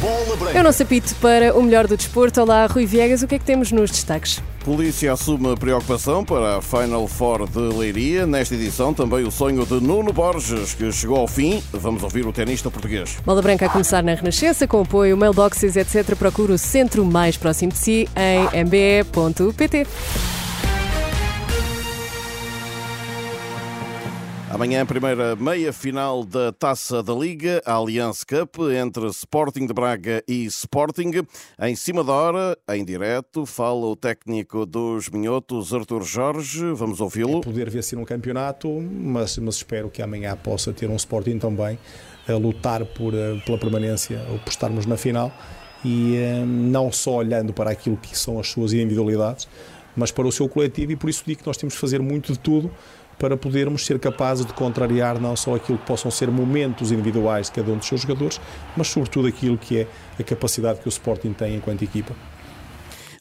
Bola Branca. Eu não sapito para o melhor do desporto. Olá, Rui Viegas, o que é que temos nos destaques? Polícia assume preocupação para a Final Four de Leiria. Nesta edição, também o sonho de Nuno Borges, que chegou ao fim. Vamos ouvir o tenista português. Bola Branca a começar na Renascença, com apoio, mailboxes, etc. Procure o centro mais próximo de si em mbe.pt. Amanhã, a primeira meia-final da Taça da Liga, a Allianz Cup, entre Sporting de Braga e Sporting. Em cima da hora, em direto, fala o técnico dos Minhotos, Artur Jorge. Vamos ouvi-lo. É poder vencer um campeonato, mas, mas espero que amanhã possa ter um Sporting também a lutar por, eh, pela permanência ou por estarmos na final e eh, não só olhando para aquilo que são as suas individualidades, mas para o seu coletivo e por isso digo que nós temos de fazer muito de tudo para podermos ser capazes de contrariar não só aquilo que possam ser momentos individuais de cada um dos seus jogadores, mas sobretudo aquilo que é a capacidade que o Sporting tem enquanto equipa.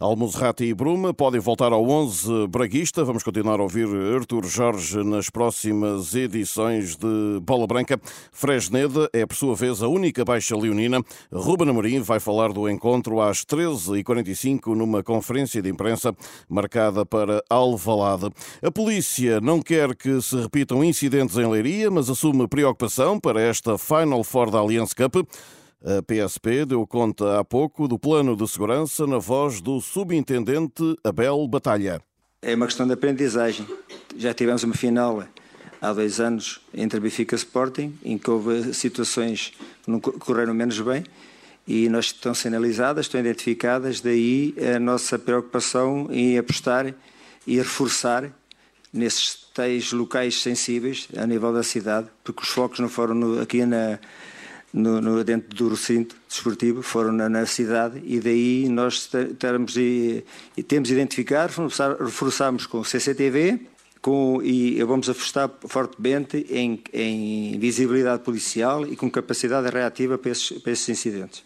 Almozrati e Bruma podem voltar ao 11 braguista. Vamos continuar a ouvir Artur Jorge nas próximas edições de Bola Branca. Fresneda é, por sua vez, a única baixa leonina. Ruben Amorim vai falar do encontro às 13h45 numa conferência de imprensa marcada para Alvalade. A polícia não quer que se repitam incidentes em Leiria, mas assume preocupação para esta Final Four da Allianz Cup. A PSP deu conta há pouco do plano de segurança na voz do subintendente Abel Batalha. É uma questão de aprendizagem. Já tivemos uma final há dois anos entre Benfica Sporting, em que houve situações que não correram menos bem e nós estão sinalizadas, estão identificadas, daí a nossa preocupação em apostar e reforçar nesses tais locais sensíveis a nível da cidade, porque os focos não foram no, aqui na, no, no, dentro do recinto desportivo, foram na, na cidade e daí nós termos e, temos identificado, reforçamos com o CCTV com, e vamos apostar fortemente em, em visibilidade policial e com capacidade reativa para esses, para esses incidentes.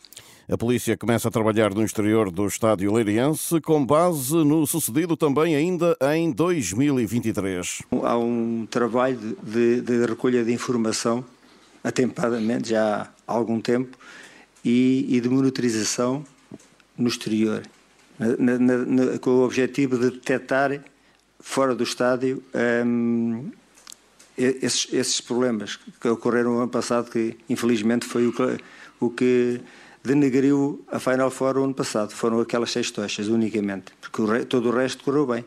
A polícia começa a trabalhar no exterior do estádio Leiriense com base no sucedido também ainda em 2023. Há um trabalho de, de recolha de informação atempadamente já algum tempo e, e de monitorização no exterior, na, na, na, com o objetivo de detectar fora do estádio um, esses, esses, problemas que ocorreram no ano passado, que infelizmente foi o que, o que denegriu a Final Four o ano passado. Foram aquelas seis tochas unicamente, porque o, todo o resto correu bem.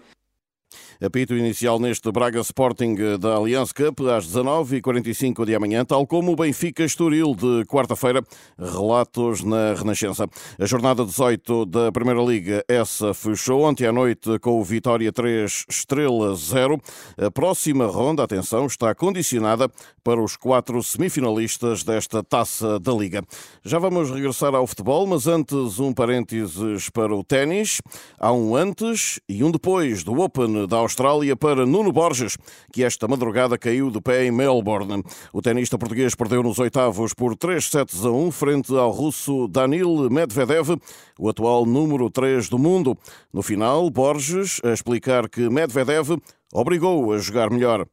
Apito inicial neste Braga Sporting da Allianz Cup às 19h45 de amanhã, tal como o Benfica Estoril de quarta-feira. Relatos na Renascença. A jornada 18 da Primeira Liga, essa fechou ontem à noite com o Vitória 3, Estrela 0. A próxima ronda, atenção, está condicionada para os quatro semifinalistas desta taça da Liga. Já vamos regressar ao futebol, mas antes um parênteses para o ténis. Há um antes e um depois do Open da Austrália para Nuno Borges, que esta madrugada caiu de pé em Melbourne. O tenista português perdeu nos oitavos por 3 sets a 1 frente ao russo Danil Medvedev, o atual número 3 do mundo. No final, Borges a explicar que Medvedev obrigou-o a jogar melhor.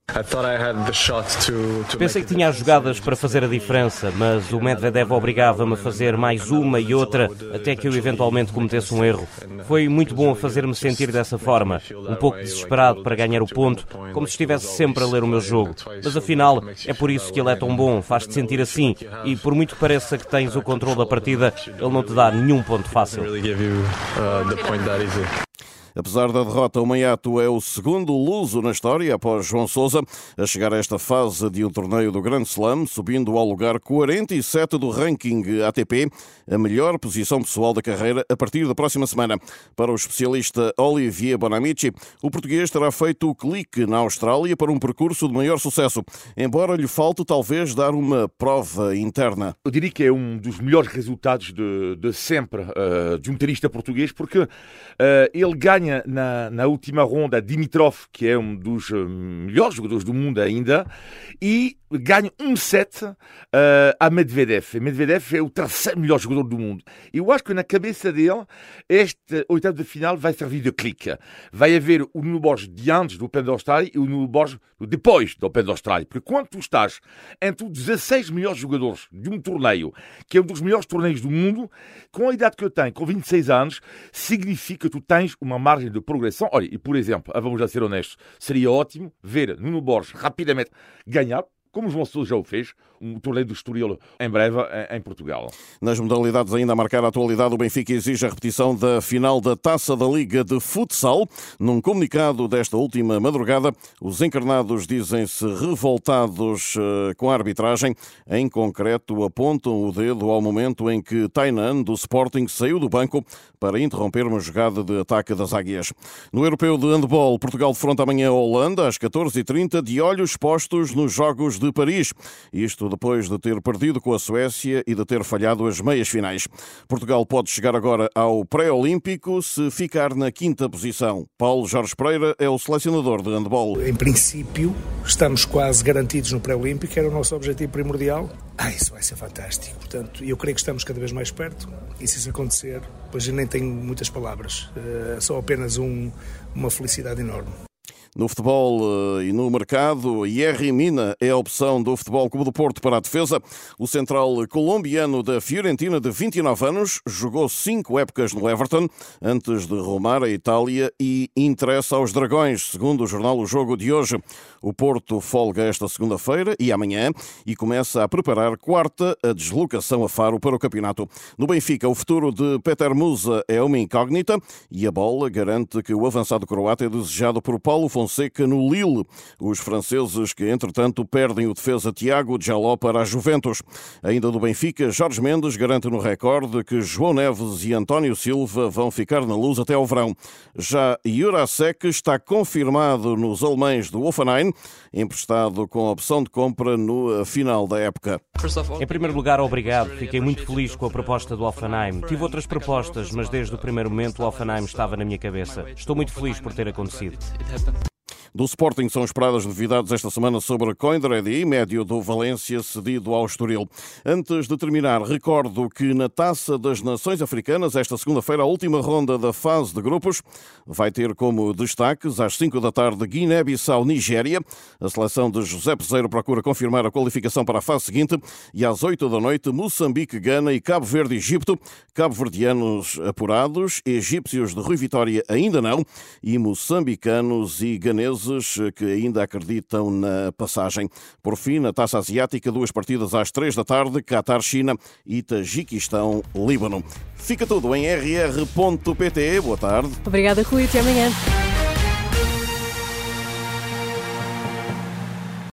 Pensei que tinha as jogadas para fazer a diferença, mas o Medvedev obrigava-me a fazer mais uma e outra até que eu eventualmente cometesse um erro. Foi muito bom a fazer-me sentir dessa forma, um pouco desesperado para ganhar o ponto, como se estivesse sempre a ler o meu jogo. Mas afinal, é por isso que ele é tão bom, faz-te sentir assim, e por muito que pareça que tens o controle da partida, ele não te dá nenhum ponto fácil. Apesar da derrota, o Maiato é o segundo luso na história, após João Sousa, a chegar a esta fase de um torneio do Grande Slam, subindo ao lugar 47 do ranking ATP, a melhor posição pessoal da carreira a partir da próxima semana. Para o especialista Olivier Bonamici, o português terá feito o clique na Austrália para um percurso de maior sucesso, embora lhe falte talvez dar uma prova interna. Eu diria que é um dos melhores resultados de, de sempre uh, de um tenista português, porque uh, ele ganha ganha na, na última ronda Dimitrov, que é um dos eh, melhores jogadores do mundo ainda, e ganha um set uh, a Medvedev. Medvedev é o terceiro melhor jogador do mundo. Eu acho que na cabeça dele, este oitavo de final vai servir de clique. Vai haver o Nuno Borges de antes do Open da Austrália e o Nuno Borges depois do Open da Austrália. Porque quando tu estás entre os 16 melhores jogadores de um torneio, que é um dos melhores torneios do mundo, com a idade que eu tenho, com 26 anos, significa que tu tens uma margem de progressão. Olha, e por exemplo, vamos já ser honestos, seria ótimo ver Nuno Borges rapidamente ganhar, como João Sousa já o fez, um torneio do Estoril em breve em Portugal. Nas modalidades ainda a marcar a atualidade, o Benfica exige a repetição da final da Taça da Liga de Futsal. Num comunicado desta última madrugada, os encarnados dizem-se revoltados eh, com a arbitragem. Em concreto, apontam o dedo ao momento em que Tainan, do Sporting, saiu do banco para interromper uma jogada de ataque das Águias. No Europeu de Handball, Portugal defronta amanhã a Holanda às 14h30, de olhos postos nos Jogos de Paris. Isto depois de ter perdido com a Suécia e de ter falhado as meias finais. Portugal pode chegar agora ao pré-olímpico se ficar na quinta posição. Paulo Jorge Pereira é o selecionador de handball. Em princípio, estamos quase garantidos no pré-olímpico, era o nosso objetivo primordial. Ah, isso vai ser fantástico. Portanto, eu creio que estamos cada vez mais perto e se isso acontecer, pois eu nem tenho muitas palavras. É só apenas um, uma felicidade enorme. No futebol eh, e no mercado, Yerry Mina é a opção do Futebol Clube do Porto para a defesa. O central colombiano da Fiorentina, de 29 anos, jogou cinco épocas no Everton antes de rumar à Itália e interessa aos Dragões, segundo o jornal O Jogo de hoje. O Porto folga esta segunda-feira e amanhã e começa a preparar quarta a deslocação a Faro para o campeonato. No Benfica, o futuro de Peter Musa é uma incógnita e a bola garante que o avançado croata é desejado por Paulo Fonseca Fonseca no Lille. Os franceses que, entretanto, perdem o defesa Tiago Jaló para a Juventus. Ainda do Benfica, Jorge Mendes garante no recorde que João Neves e António Silva vão ficar na luz até ao verão. Já Jurasek está confirmado nos alemães do Offenheim, emprestado com opção de compra no final da época. Em primeiro lugar, obrigado. Fiquei muito feliz com a proposta do Offenheim. Tive outras propostas, mas desde o primeiro momento o Offenheim estava na minha cabeça. Estou muito feliz por ter acontecido. Do Sporting são esperadas novidades esta semana sobre Coindred médio do Valência, cedido ao Estoril. Antes de terminar, recordo que na Taça das Nações Africanas, esta segunda-feira, a última ronda da fase de grupos, vai ter como destaques, às 5 da tarde, Guiné-Bissau-Nigéria. A seleção de José Peseiro procura confirmar a qualificação para a fase seguinte e às 8 da noite, Moçambique-Gana e Cabo Verde-Egipto. Cabo-Verdianos apurados, egípcios de Rui Vitória ainda não e moçambicanos e ganeses que ainda acreditam na passagem. Por fim, na Taça Asiática, duas partidas às três da tarde, Qatar-China e Tajiquistão-Líbano. Fica tudo em rr.pt. Boa tarde. Obrigada, Rui. Até amanhã.